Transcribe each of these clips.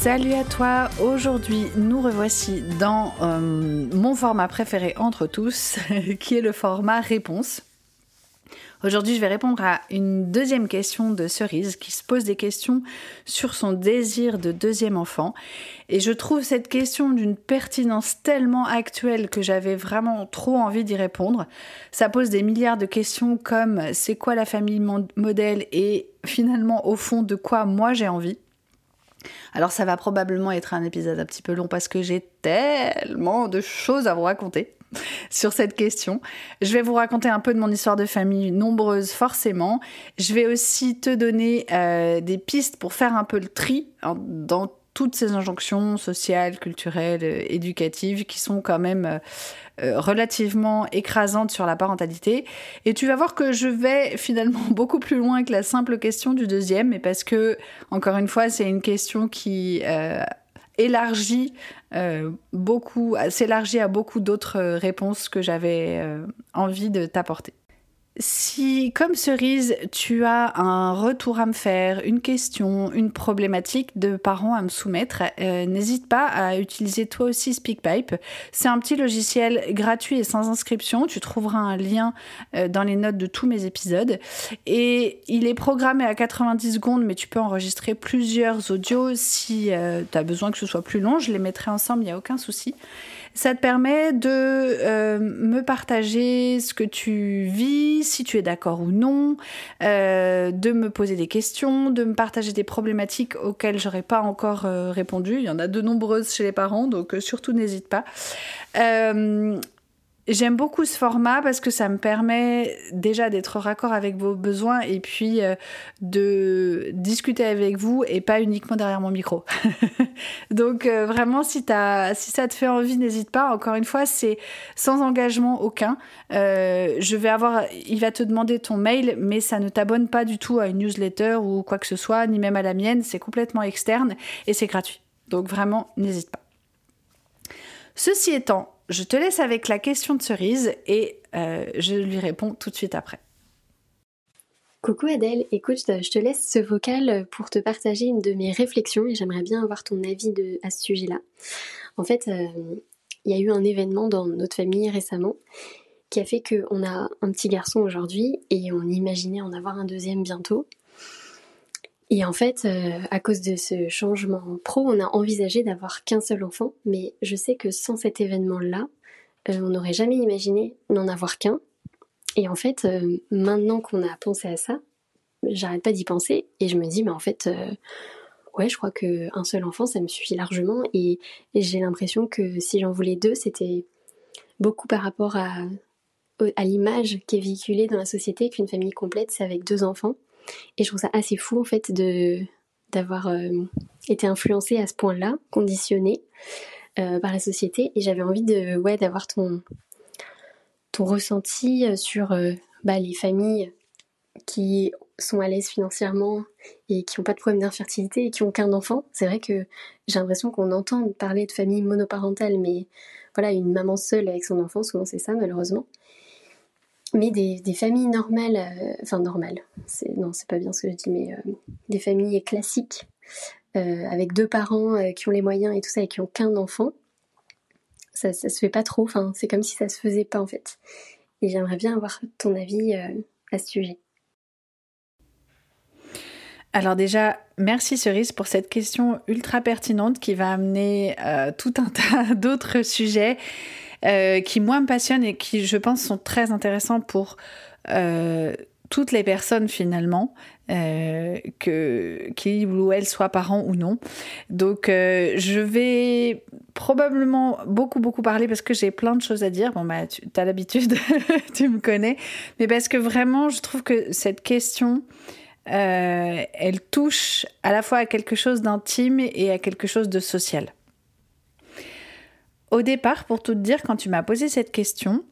Salut à toi, aujourd'hui nous revoici dans euh, mon format préféré entre tous, qui est le format réponse. Aujourd'hui je vais répondre à une deuxième question de Cerise qui se pose des questions sur son désir de deuxième enfant. Et je trouve cette question d'une pertinence tellement actuelle que j'avais vraiment trop envie d'y répondre. Ça pose des milliards de questions comme c'est quoi la famille modèle? Et finalement au fond de quoi moi j'ai envie? Alors ça va probablement être un épisode un petit peu long parce que j'ai tellement de choses à vous raconter sur cette question. Je vais vous raconter un peu de mon histoire de famille, nombreuse forcément. Je vais aussi te donner euh, des pistes pour faire un peu le tri dans toutes ces injonctions sociales, culturelles, euh, éducatives qui sont quand même euh, euh, relativement écrasantes sur la parentalité. Et tu vas voir que je vais finalement beaucoup plus loin que la simple question du deuxième, mais parce que, encore une fois, c'est une question qui élargit beaucoup, s'élargit à beaucoup d'autres réponses que j'avais envie de t'apporter. Si, comme cerise, tu as un retour à me faire, une question, une problématique de parents à me soumettre, euh, n'hésite pas à utiliser toi aussi SpeakPipe. C'est un petit logiciel gratuit et sans inscription. Tu trouveras un lien euh, dans les notes de tous mes épisodes. Et il est programmé à 90 secondes, mais tu peux enregistrer plusieurs audios si euh, tu as besoin que ce soit plus long. Je les mettrai ensemble, il n'y a aucun souci. Ça te permet de euh, me partager ce que tu vis, si tu es d'accord ou non, euh, de me poser des questions, de me partager des problématiques auxquelles j'aurais pas encore euh, répondu. Il y en a de nombreuses chez les parents, donc surtout n'hésite pas. J'aime beaucoup ce format parce que ça me permet déjà d'être raccord avec vos besoins et puis euh, de discuter avec vous et pas uniquement derrière mon micro. Donc euh, vraiment, si, si ça te fait envie, n'hésite pas. Encore une fois, c'est sans engagement aucun. Euh, je vais avoir, il va te demander ton mail, mais ça ne t'abonne pas du tout à une newsletter ou quoi que ce soit, ni même à la mienne. C'est complètement externe et c'est gratuit. Donc vraiment, n'hésite pas. Ceci étant, je te laisse avec la question de Cerise et euh, je lui réponds tout de suite après. Coucou Adèle, écoute, je te laisse ce vocal pour te partager une de mes réflexions et j'aimerais bien avoir ton avis à ce sujet-là. En fait, euh, il y a eu un événement dans notre famille récemment qui a fait qu'on a un petit garçon aujourd'hui et on imaginait en avoir un deuxième bientôt. Et en fait, euh, à cause de ce changement pro, on a envisagé d'avoir qu'un seul enfant, mais je sais que sans cet événement-là, euh, on n'aurait jamais imaginé n'en avoir qu'un. Et en fait, euh, maintenant qu'on a pensé à ça, j'arrête pas d'y penser et je me dis, mais en fait, ouais, je crois qu'un seul enfant, ça me suffit largement. Et, j'ai l'impression que si j'en voulais deux, c'était beaucoup par rapport à, à l'image qui est véhiculée dans la société qu'une famille complète, c'est avec deux enfants. Et je trouve ça assez fou en fait de d'avoir euh, été influencée à ce point-là, conditionnée euh, par la société. Et j'avais envie de ouais d'avoir ton ton ressenti euh, sur bah, les familles qui sont à l'aise financièrement et qui n'ont pas de problème d'infertilité et qui ont qu'un enfant. C'est vrai que j'ai l'impression qu'on entend parler de famille monoparentale, mais voilà, une maman seule avec son enfant, souvent c'est ça malheureusement. Mais des, familles normales, enfin normales, non, c'est pas bien ce que je dis, mais des familles classiques, avec deux parents qui ont les moyens et tout ça et qui ont qu'un enfant, ça, ça se fait pas trop, enfin, c'est comme si ça se faisait pas en fait. Et j'aimerais bien avoir ton avis à ce sujet. Alors déjà, merci Cerise pour cette question ultra pertinente qui va amener euh, tout un tas d'autres sujets euh, qui moi me passionnent et qui je pense sont très intéressants pour euh, toutes les personnes finalement, que qui ou elles soient parents ou non. Donc je vais probablement beaucoup beaucoup parler parce que j'ai plein de choses à dire. Bon bah tu as l'habitude, tu me connais, mais parce que vraiment je trouve que cette question euh, elle touche à la fois à quelque chose d'intime et à quelque chose de social. Au départ, pour tout te dire, quand tu m'as posé cette question,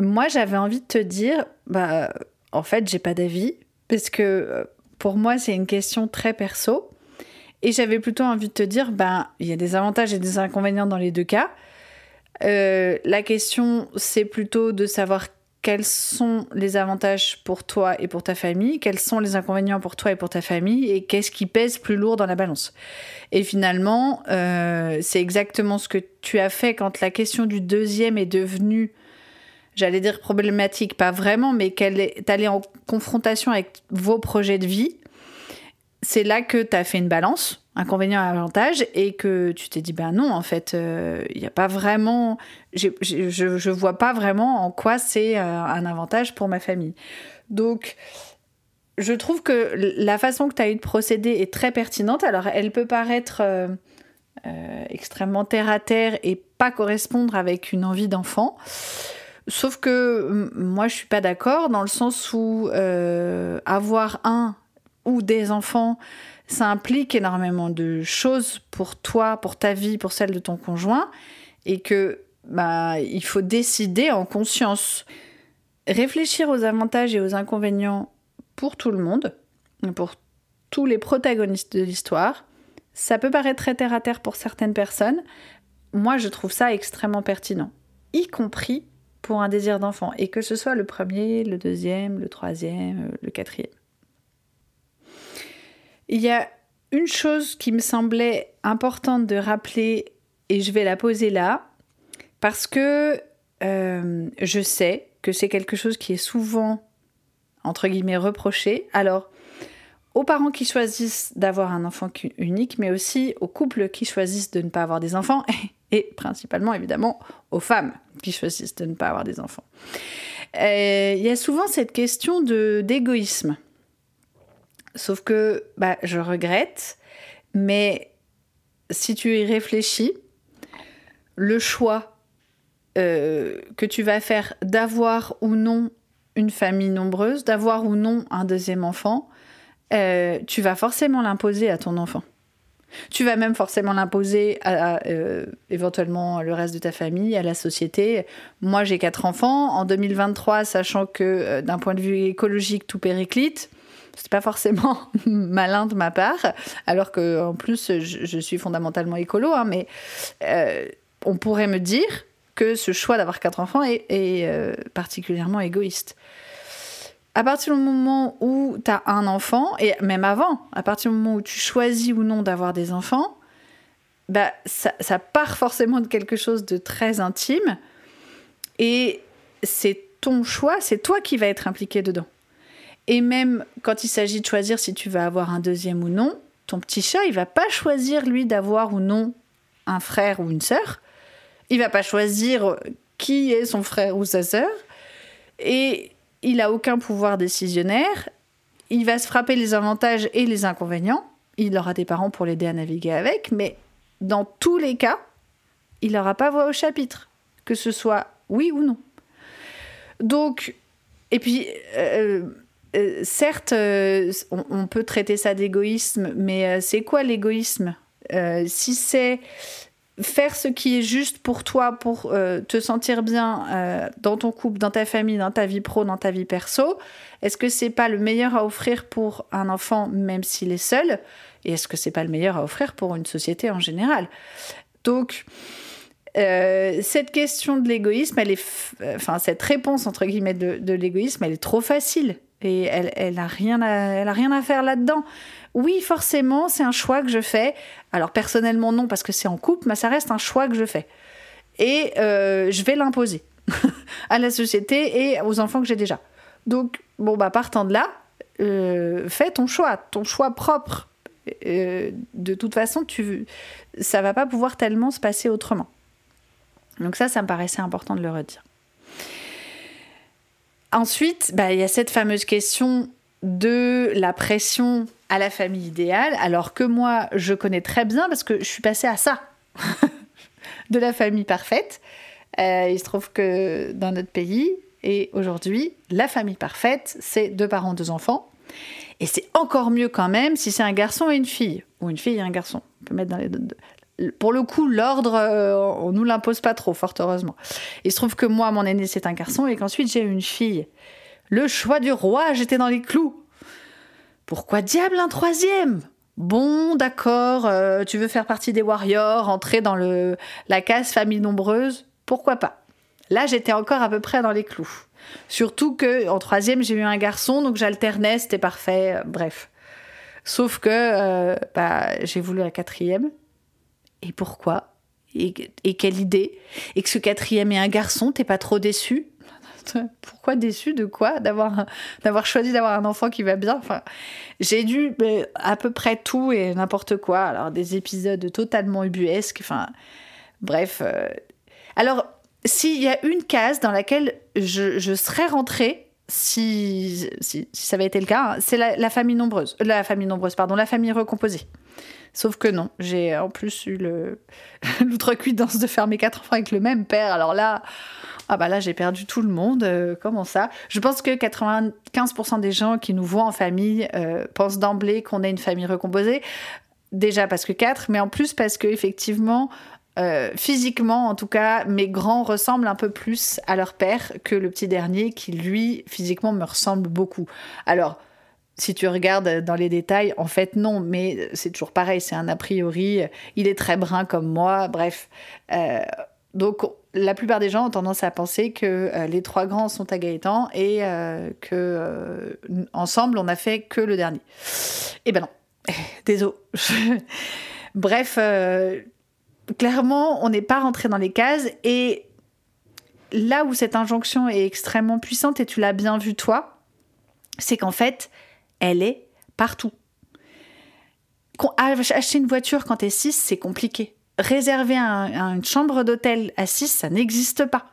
moi j'avais envie de te dire, bah en fait j'ai pas d'avis parce que euh, pour moi c'est une question très perso et j'avais plutôt envie de te dire, ben il y a des avantages et des inconvénients dans les deux cas. Euh, la question c'est plutôt de savoir quels sont les avantages pour toi et pour ta famille, quels sont les inconvénients pour toi et pour ta famille, et qu'est-ce qui pèse plus lourd dans la balance. Et finalement, euh, c'est exactement ce que tu as fait quand la question du deuxième est devenue, j'allais dire problématique, pas vraiment, mais qu'elle est allée en confrontation avec vos projets de vie. C'est là que tu as fait une balance inconvénient et avantage et que tu t'es dit ben non en fait euh, il n'y a pas vraiment je, je vois pas vraiment en quoi c'est euh, un avantage pour ma famille. Donc je trouve que la façon que tu as eu de procéder est très pertinente. Alors elle peut paraître euh, extrêmement terre à terre et pas correspondre avec une envie d'enfant. Sauf que moi je suis pas d'accord dans le sens où avoir un ou des enfants ça implique énormément de choses pour toi, pour ta vie, pour celle de ton conjoint, et que bah, il faut décider en conscience. Réfléchir aux avantages et aux inconvénients pour tout le monde, pour tous les protagonistes de l'histoire. Ça peut paraître très terre à terre pour certaines personnes. Moi, je trouve ça extrêmement pertinent, y compris pour un désir d'enfant, et que ce soit le premier, le deuxième, le troisième, le quatrième. Il y a une chose qui me semblait importante de rappeler, et je vais la poser là, parce que euh, je sais que c'est quelque chose qui est souvent, entre guillemets, reproché. Alors, aux parents qui choisissent d'avoir un enfant unique, mais aussi aux couples qui choisissent de ne pas avoir des enfants, et principalement, évidemment, aux femmes qui choisissent de ne pas avoir des enfants. Euh, il y a souvent cette question d'égoïsme. Sauf que bah, je regrette, mais si tu y réfléchis, le choix euh, que tu vas faire d'avoir ou non une famille nombreuse, d'avoir ou non un deuxième enfant, euh, tu vas forcément l'imposer à ton enfant. Tu vas même forcément l'imposer à, euh, éventuellement le reste de ta famille, à la société. Moi, j'ai quatre enfants. En 2023, sachant que d'un point de vue écologique, tout périclite, c'est pas forcément malin de ma part, alors que en plus je, suis fondamentalement écolo, hein, mais euh, on pourrait me dire que ce choix d'avoir quatre enfants est, euh, particulièrement égoïste. À partir du moment où tu as un enfant, et même avant, à partir du moment où tu choisis ou non d'avoir des enfants, bah, ça, ça part forcément de quelque chose de très intime, et c'est ton choix, c'est toi qui vas être impliqué dedans. Et même quand il s'agit de choisir si tu vas avoir un deuxième ou non, ton petit chat, il va pas choisir lui d'avoir ou non un frère ou une sœur. Il va pas choisir qui est son frère ou sa sœur. Et il a aucun pouvoir décisionnaire. Il va se frapper les avantages et les inconvénients. Il aura des parents pour l'aider à naviguer avec, mais dans tous les cas, il n'aura pas voix au chapitre, que ce soit oui ou non. Donc, et puis, euh, euh, certes, euh, on, peut traiter ça d'égoïsme, mais euh, c'est quoi l'égoïsme? Si c'est faire ce qui est juste pour toi, pour te sentir bien dans ton couple, dans ta famille, dans ta vie pro, dans ta vie perso, est-ce que c'est pas le meilleur à offrir pour un enfant, même s'il est seul? Et est-ce que c'est pas le meilleur à offrir pour une société en général? Donc, cette question de l'égoïsme, enfin cette réponse entre guillemets de, l'égoïsme, elle est trop facile et elle, elle rien à, elle rien à faire là-dedans. Oui, forcément, c'est un choix que je fais. Alors personnellement non parce que c'est en couple, mais ça reste un choix que je fais et euh, je vais l'imposer à la société et aux enfants que j'ai déjà. Donc bon bah partant de là, euh, fais ton choix, ton choix propre. de toute façon, tu, ça va pas pouvoir tellement se passer autrement. Donc ça, ça me paraissait important de le redire. Ensuite, bah, il y a cette fameuse question de la pression à la famille idéale, alors que moi, je connais très bien parce que je suis passée à ça, de la famille parfaite. Euh, il se trouve que dans notre pays, et aujourd'hui, la famille parfaite, c'est deux parents, deux enfants. Et c'est encore mieux quand même si c'est un garçon et une fille, ou une fille et un garçon. On peut mettre dans les deux pour le coup, l'ordre, euh, on nous l'impose pas trop, fort heureusement. Il se trouve que moi, mon aîné, c'est un garçon et qu'ensuite j'ai une fille. Le choix du roi, j'étais dans les clous. Pourquoi diable un troisième? Bon, d'accord, euh, tu veux faire partie des warriors, entrer dans le, la case famille nombreuse, pourquoi pas? Là, j'étais encore à peu près dans les clous. Surtout que en troisième, j'ai eu un garçon, donc j'alternais, c'était parfait, euh, bref. Sauf que bah, j'ai voulu la quatrième, et pourquoi et, quelle idée Et que ce quatrième est un garçon, t'es pas trop déçu pourquoi déçu de quoi D'avoir d'avoir choisi d'avoir un enfant qui va bien. Enfin, j'ai dû à peu près tout et n'importe quoi. Alors des épisodes totalement ubuesques. Enfin, bref. Euh. Alors, s'il y a une case dans laquelle je, serais rentrée, si, si, ça avait été le cas, hein, c'est la, la, famille nombreuse. La famille nombreuse, pardon, la famille recomposée. Sauf que non, j'ai en plus eu l'outrecuidance de faire mes quatre enfants avec le même père. Alors là, ah bah là j'ai perdu tout le monde. Euh, comment ça? Je pense que 95% des gens qui nous voient en famille euh, pensent d'emblée qu'on est une famille recomposée. Déjà parce que quatre, mais en plus parce que effectivement, euh, physiquement, en tout cas, mes grands ressemblent un peu plus à leur père que le petit dernier qui, lui, physiquement, me ressemble beaucoup. Alors, si tu regardes dans les détails, en fait non, mais c'est toujours pareil, c'est un a priori, il est très brun comme moi, bref. Euh, donc la plupart des gens ont tendance à penser que euh, les trois grands sont à Gaëtan et euh, que ensemble on a fait que le dernier. Eh ben non, désolé. bref, clairement on n'est pas rentré dans les cases et là où cette injonction est extrêmement puissante et tu l'as bien vu toi, c'est qu'en fait elle est partout. Acheter une voiture quand t'es 6, c'est compliqué. Réserver une chambre d'hôtel à 6, ça n'existe pas.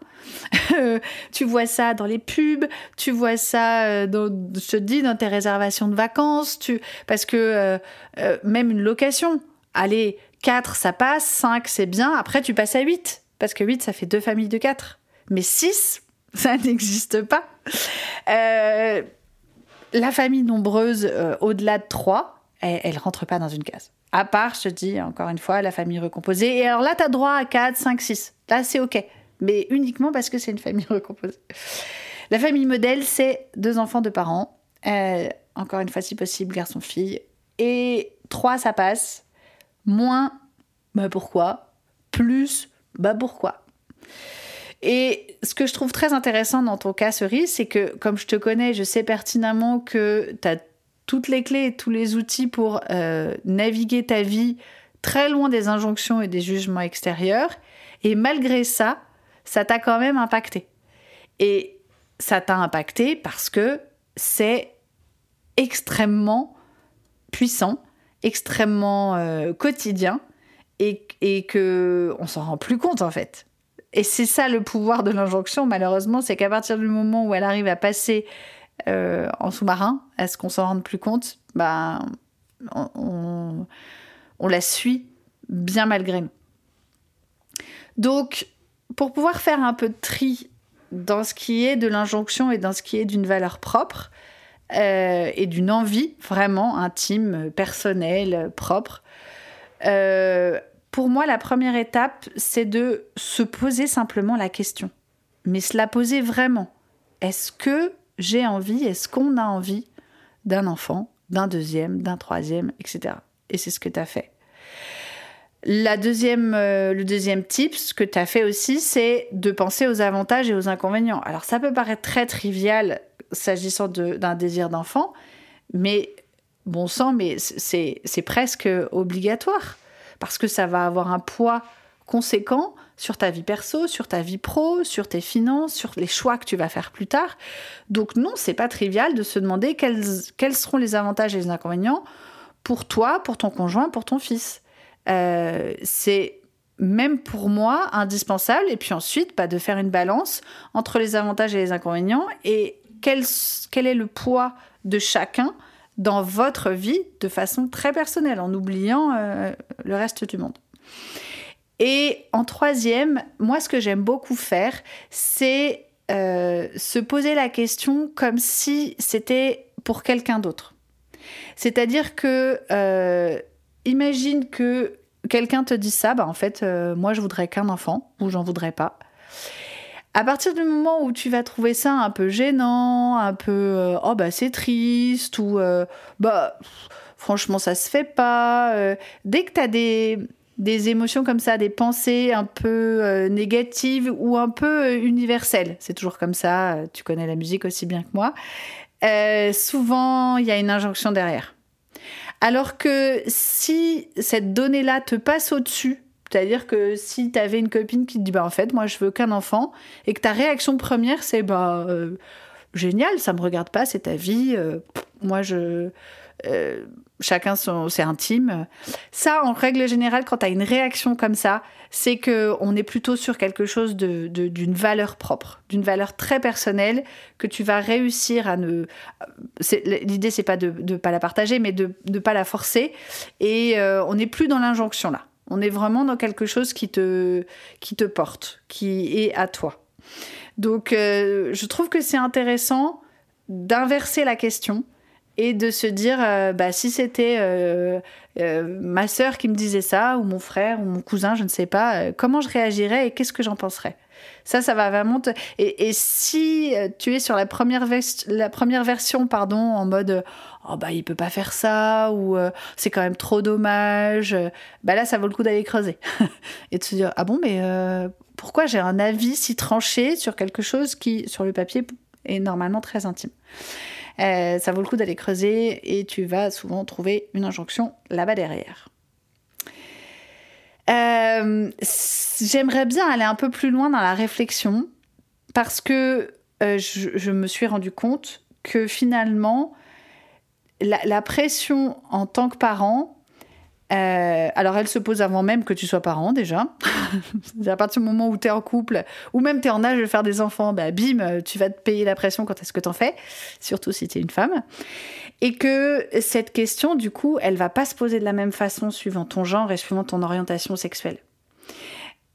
tu vois ça dans les pubs, tu vois ça, euh, dans, je te dis, dans tes réservations de vacances, tu, parce que euh, euh, même une location, allez, 4 ça passe, 5 c'est bien, après tu passes à 8, parce que 8 ça fait deux familles de 4. Mais 6, ça n'existe pas. Euh, la famille nombreuse euh, au-delà de 3, elle, ne rentre pas dans une case. À part, je te dis encore une fois, la famille recomposée. Et alors là, tu as droit à 4, 5, 6. Là, c'est OK. Mais uniquement parce que c'est une famille recomposée. La famille modèle, c'est deux enfants, deux parents. Euh, encore une fois, si possible, garçon-fille. Et 3, ça passe. Moins, bah pourquoi? Plus, bah pourquoi? Et ce que je trouve très intéressant dans ton cas, Cerise, c'est que comme je te connais, je sais pertinemment que tu as toutes les clés et tous les outils pour euh, naviguer ta vie très loin des injonctions et des jugements extérieurs. Et malgré ça, ça t'a quand même impacté. Et ça t'a impacté parce que c'est extrêmement puissant, extrêmement euh, quotidien et, et que on s'en rend plus compte en fait. Et c'est ça le pouvoir de l'injonction, malheureusement, c'est qu'à partir du moment où elle arrive à passer euh, en sous-marin, à ce qu'on s'en rende plus compte, bah, on, la suit bien malgré nous. Donc, pour pouvoir faire un peu de tri dans ce qui est de l'injonction et dans ce qui est d'une valeur propre euh, et d'une envie vraiment intime, personnelle, propre, euh, pour moi, la première étape, c'est de se poser simplement la question. Mais se la poser vraiment. Est-ce que j'ai envie, est-ce qu'on a envie d'un enfant, d'un deuxième, d'un troisième, etc. Et c'est ce que tu as fait. La deuxième, euh, le deuxième tip, ce que tu as fait aussi, c'est de penser aux avantages et aux inconvénients. Alors ça peut paraître très trivial s'agissant d'un désir d'enfant, mais bon sang, mais c'est presque obligatoire, parce que ça va avoir un poids conséquent sur ta vie perso, sur ta vie pro, sur tes finances, sur les choix que tu vas faire plus tard. Donc non, c'est pas trivial de se demander quels, seront les avantages et les inconvénients pour toi, pour ton conjoint, pour ton fils. Euh, c'est même pour moi indispensable. Et puis ensuite, bah, de faire une balance entre les avantages et les inconvénients et quel est le poids de chacun dans votre vie de façon très personnelle, en oubliant euh, le reste du monde. Et en troisième, moi, ce que j'aime beaucoup faire, c'est euh, se poser la question comme si c'était pour quelqu'un d'autre. C'est-à-dire que imagine que quelqu'un te dit ça, bah en fait, euh, moi je voudrais qu'un enfant ou j'en voudrais pas. À partir du moment où tu vas trouver ça un peu gênant, un peu euh, oh bah c'est triste ou euh, bah franchement ça se fait pas, dès que tu as des, des émotions comme ça, des pensées un peu négatives ou un peu universelles, c'est toujours comme ça, tu connais la musique aussi bien que moi, souvent il y a une injonction derrière. Alors que si cette donnée-là te passe au-dessus, c'est-à-dire que si tu avais une copine qui te dit bah en fait moi je veux qu'un enfant et que ta réaction première c'est bah euh, génial ça me regarde pas c'est ta vie euh, moi je euh, chacun c'est intime. Ça, en règle générale, quand tu as une réaction comme ça, c'est que on est plutôt sur quelque chose de, d'une valeur propre, d'une valeur très personnelle que tu vas réussir à ne. l'idée, c'est pas de ne pas la partager, mais de ne pas la forcer. Et on n'est plus dans l'injonction là. On est vraiment dans quelque chose qui te, qui te porte, qui est à toi. Donc, euh, je trouve que c'est intéressant d'inverser la question et de se dire euh, bah, si c'était euh, ma sœur qui me disait ça ou mon frère ou mon cousin je ne sais pas comment je réagirais et qu'est-ce que j'en penserais? Ça ça va vraiment te... et, si tu es sur la première, la première version pardon en mode oh bah il peut pas faire ça ou c'est quand même trop dommage bah là ça vaut le coup d'aller creuser et de se dire ah bon mais pourquoi j'ai un avis si tranché sur quelque chose qui sur le papier est normalement très intime? Euh, ça vaut le coup d'aller creuser et tu vas souvent trouver une injonction là-bas derrière. Euh, j'aimerais bien aller un peu plus loin dans la réflexion parce que euh, je, me suis rendu compte que finalement, la pression en tant que parent, euh, alors, elle se pose avant même que tu sois parent, déjà. à partir du moment où tu es en couple, ou même tu es en âge de faire des enfants, bah, bim, tu vas te payer la pression quand est-ce que tu en fais, surtout si tu es une femme. Et que cette question, du coup, elle va pas se poser de la même façon suivant ton genre et suivant ton orientation sexuelle.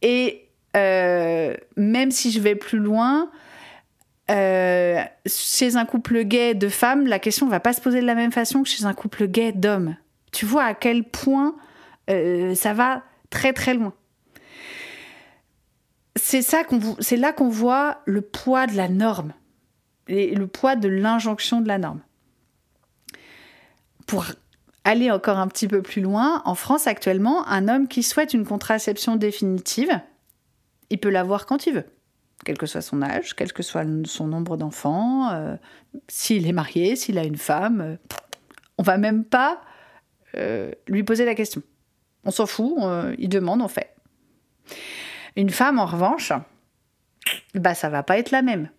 Et euh, même si je vais plus loin, euh, chez un couple gay de femmes, la question va pas se poser de la même façon que chez un couple gay d'hommes. Tu vois à quel point euh, ça va très très loin. C'est ça qu'on, c'est là qu'on voit le poids de la norme et le poids de l'injonction de la norme. Pour aller encore un petit peu plus loin, en France actuellement, un homme qui souhaite une contraception définitive, il peut l'avoir quand il veut, quel que soit son âge, quel que soit son nombre d'enfants, euh, s'il est marié, s'il a une femme. Euh, on va même pas euh, lui poser la question. On s'en fout, il demande, on fait. Une femme, en revanche, bah ça va pas être la même.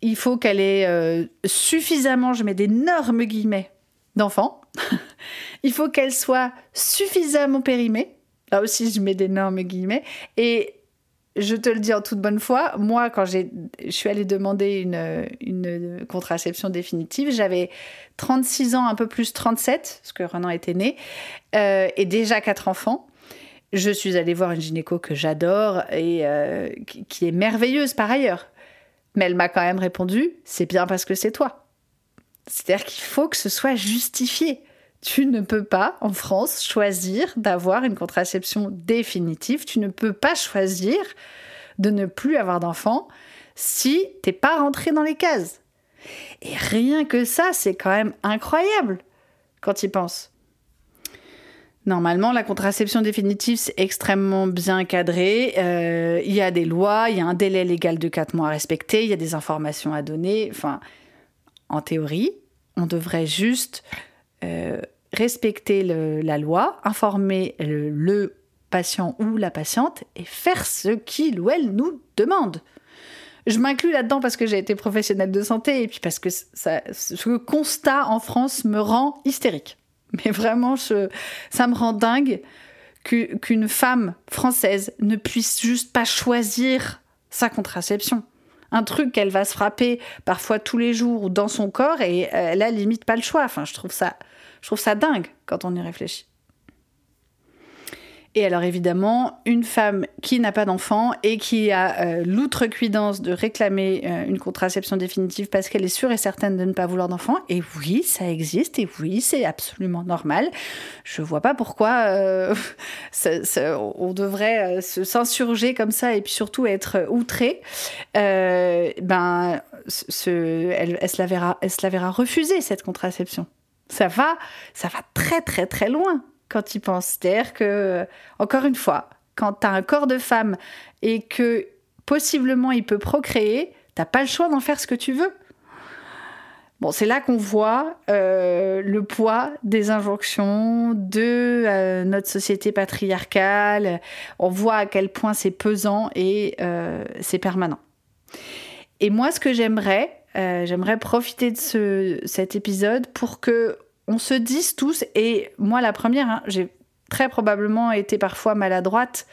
Il faut qu'elle ait suffisamment, je mets d'énormes guillemets, d'enfants. il faut qu'elle soit suffisamment périmée. Là aussi, je mets d'énormes guillemets. Et je te le dis en toute bonne foi, moi, quand je suis allée demander une, une contraception définitive, j'avais 36 ans, un peu plus 37, parce que Renan était né, euh, et déjà quatre enfants. Je suis allée voir une gynéco que j'adore et euh, qui est merveilleuse par ailleurs. Mais elle m'a quand même répondu, c'est bien parce que c'est toi. C'est-à-dire qu'il faut que ce soit justifié tu ne peux pas, en France, choisir d'avoir une contraception définitive. Tu ne peux pas choisir de ne plus avoir d'enfant si t'es pas rentré dans les cases. Et rien que ça, c'est quand même incroyable quand y penses. Normalement, la contraception définitive, c'est extrêmement bien cadré. Euh, il y a des lois, il y a un délai légal de 4 mois à respecter, il y a des informations à donner. Enfin, en théorie, on devrait juste euh, respecter la loi, informer le, patient ou la patiente et faire ce qu'il ou elle nous demande. Je m'inclus là-dedans parce que j'ai été professionnelle de santé et puis parce que ce constat en France me rend hystérique. Mais vraiment, ça me rend dingue qu'une femme française ne puisse juste pas choisir sa contraception. Un truc qu'elle va se frapper parfois tous les jours dans son corps et elle a limite pas le choix. Enfin, je trouve ça, je trouve ça dingue quand on y réfléchit. Et alors évidemment, une femme qui n'a pas d'enfant et qui a euh, l'outrecuidance de réclamer euh, une contraception définitive parce qu'elle est sûre et certaine de ne pas vouloir d'enfant, et oui, ça existe, et oui, c'est absolument normal. Je vois pas pourquoi euh, on devrait s'insurger comme ça et puis surtout être outré. ben, elle, se la verra, elle se la verra refuser cette contraception. Ça va, ça va très très très loin quand il pense. C'est-à-dire que, encore une fois, quand tu as un corps de femme et que possiblement il peut procréer, t'as pas le choix d'en faire ce que tu veux. Bon, c'est là qu'on voit euh, le poids des injonctions de euh, notre société patriarcale. On voit à quel point c'est pesant et euh, c'est permanent. Et moi, ce que j'aimerais, j'aimerais profiter de ce, cet épisode pour que on se dise tous, et moi la première, hein, j'ai très probablement été parfois maladroite,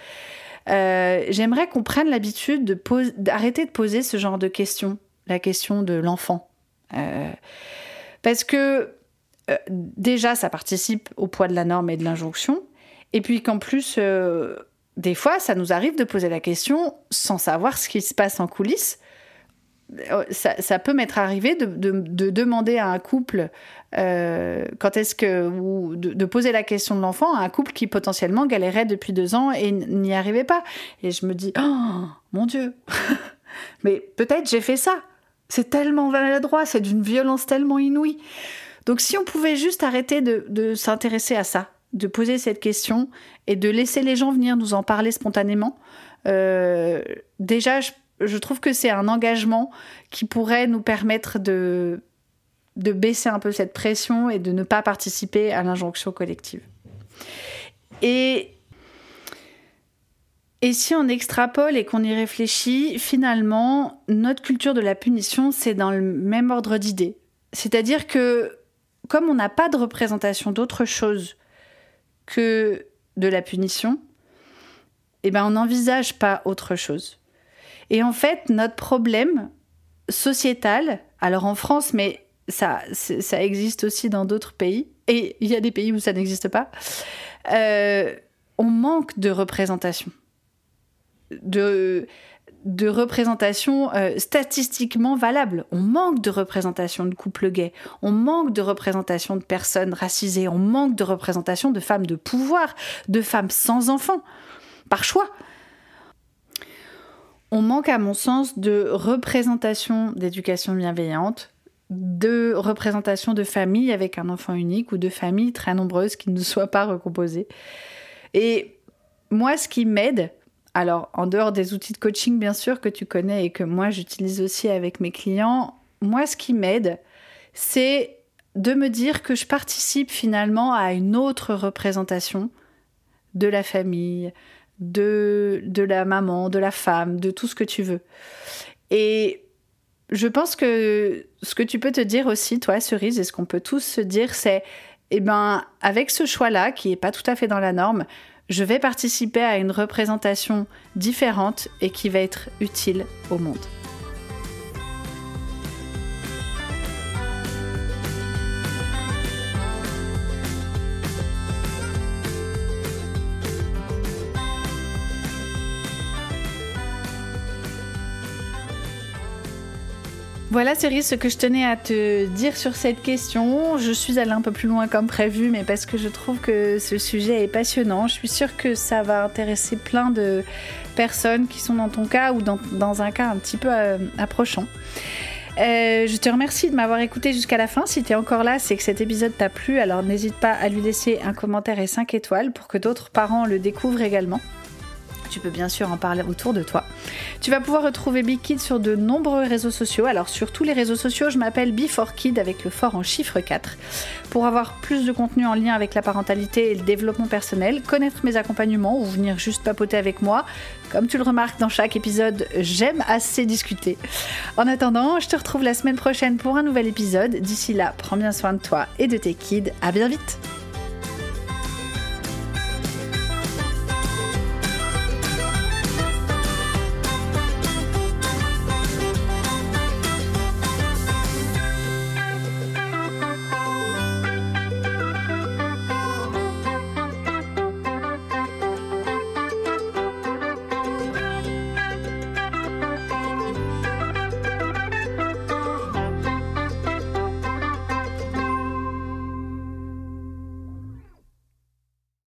euh, j'aimerais qu'on prenne l'habitude d'arrêter de, poser ce genre de questions, la question de l'enfant. Euh, parce que euh, déjà, ça participe au poids de la norme et de l'injonction, et puis qu'en plus, des fois, ça nous arrive de poser la question sans savoir ce qui se passe en coulisses. Ça, peut m'être arrivé de, de, demander à un couple euh, quand est-ce que ou de, poser la question de l'enfant à un couple qui potentiellement galérait depuis deux ans et n'y arrivait pas. Et je me dis, oh mon Dieu, mais peut-être j'ai fait ça. C'est tellement maladroit, c'est d'une violence tellement inouïe. Donc si on pouvait juste arrêter de, s'intéresser à ça, de poser cette question et de laisser les gens venir nous en parler spontanément, euh, déjà je, je trouve que c'est un engagement qui pourrait nous permettre de baisser un peu cette pression et de ne pas participer à l'injonction collective. Et, si on extrapole et qu'on y réfléchit, finalement, notre culture de la punition, c'est dans le même ordre d'idées. C'est-à-dire que comme on n'a pas de représentation d'autre chose que de la punition, eh ben on n'envisage pas autre chose. Et en fait, notre problème sociétal, alors en France, mais ça, existe aussi dans d'autres pays, et il y a des pays où ça n'existe pas, euh, on manque de représentation. De, de représentation euh, statistiquement valable. On manque de représentation de couples gays, on manque de représentation de personnes racisées, on manque de représentation de femmes de pouvoir, de femmes sans enfants, par choix. On manque, à mon sens, de représentation d'éducation bienveillante, de représentation de famille avec un enfant unique ou de familles très nombreuses qui ne soient pas recomposées. Et moi, ce qui m'aide, alors en dehors des outils de coaching bien sûr que tu connais et que moi j'utilise aussi avec mes clients, moi ce qui m'aide, c'est de me dire que je participe finalement à une autre représentation de la famille, de, de la maman, de la femme, de tout ce que tu veux. Et je pense que ce que tu peux te dire aussi, toi, Cerise, et ce qu'on peut tous se dire, c'est, eh ben, avec ce choix-là, qui n'est pas tout à fait dans la norme, je vais participer à une représentation différente et qui va être utile au monde. Voilà Cyril, ce que je tenais à te dire sur cette question. Je suis allée un peu plus loin comme prévu, mais parce que je trouve que ce sujet est passionnant. Je suis sûre que ça va intéresser plein de personnes qui sont dans ton cas ou dans, un cas un petit peu euh, approchant. Euh, je te remercie de m'avoir écouté jusqu'à la fin. Si tu es encore là, c'est que cet épisode t'a plu. Alors n'hésite pas à lui laisser un commentaire et 5 étoiles pour que d'autres parents le découvrent également. Tu peux bien sûr en parler autour de toi. Tu vas pouvoir retrouver Big Kid sur de nombreux réseaux sociaux. Alors sur tous les réseaux sociaux, je m'appelle Be4Kid avec le fort en chiffre 4. Pour avoir plus de contenu en lien avec la parentalité et le développement personnel, connaître mes accompagnements ou venir juste papoter avec moi, comme tu le remarques dans chaque épisode, j'aime assez discuter. En attendant, je te retrouve la semaine prochaine pour un nouvel épisode. D'ici là, prends bien soin de toi et de tes kids. À bien vite!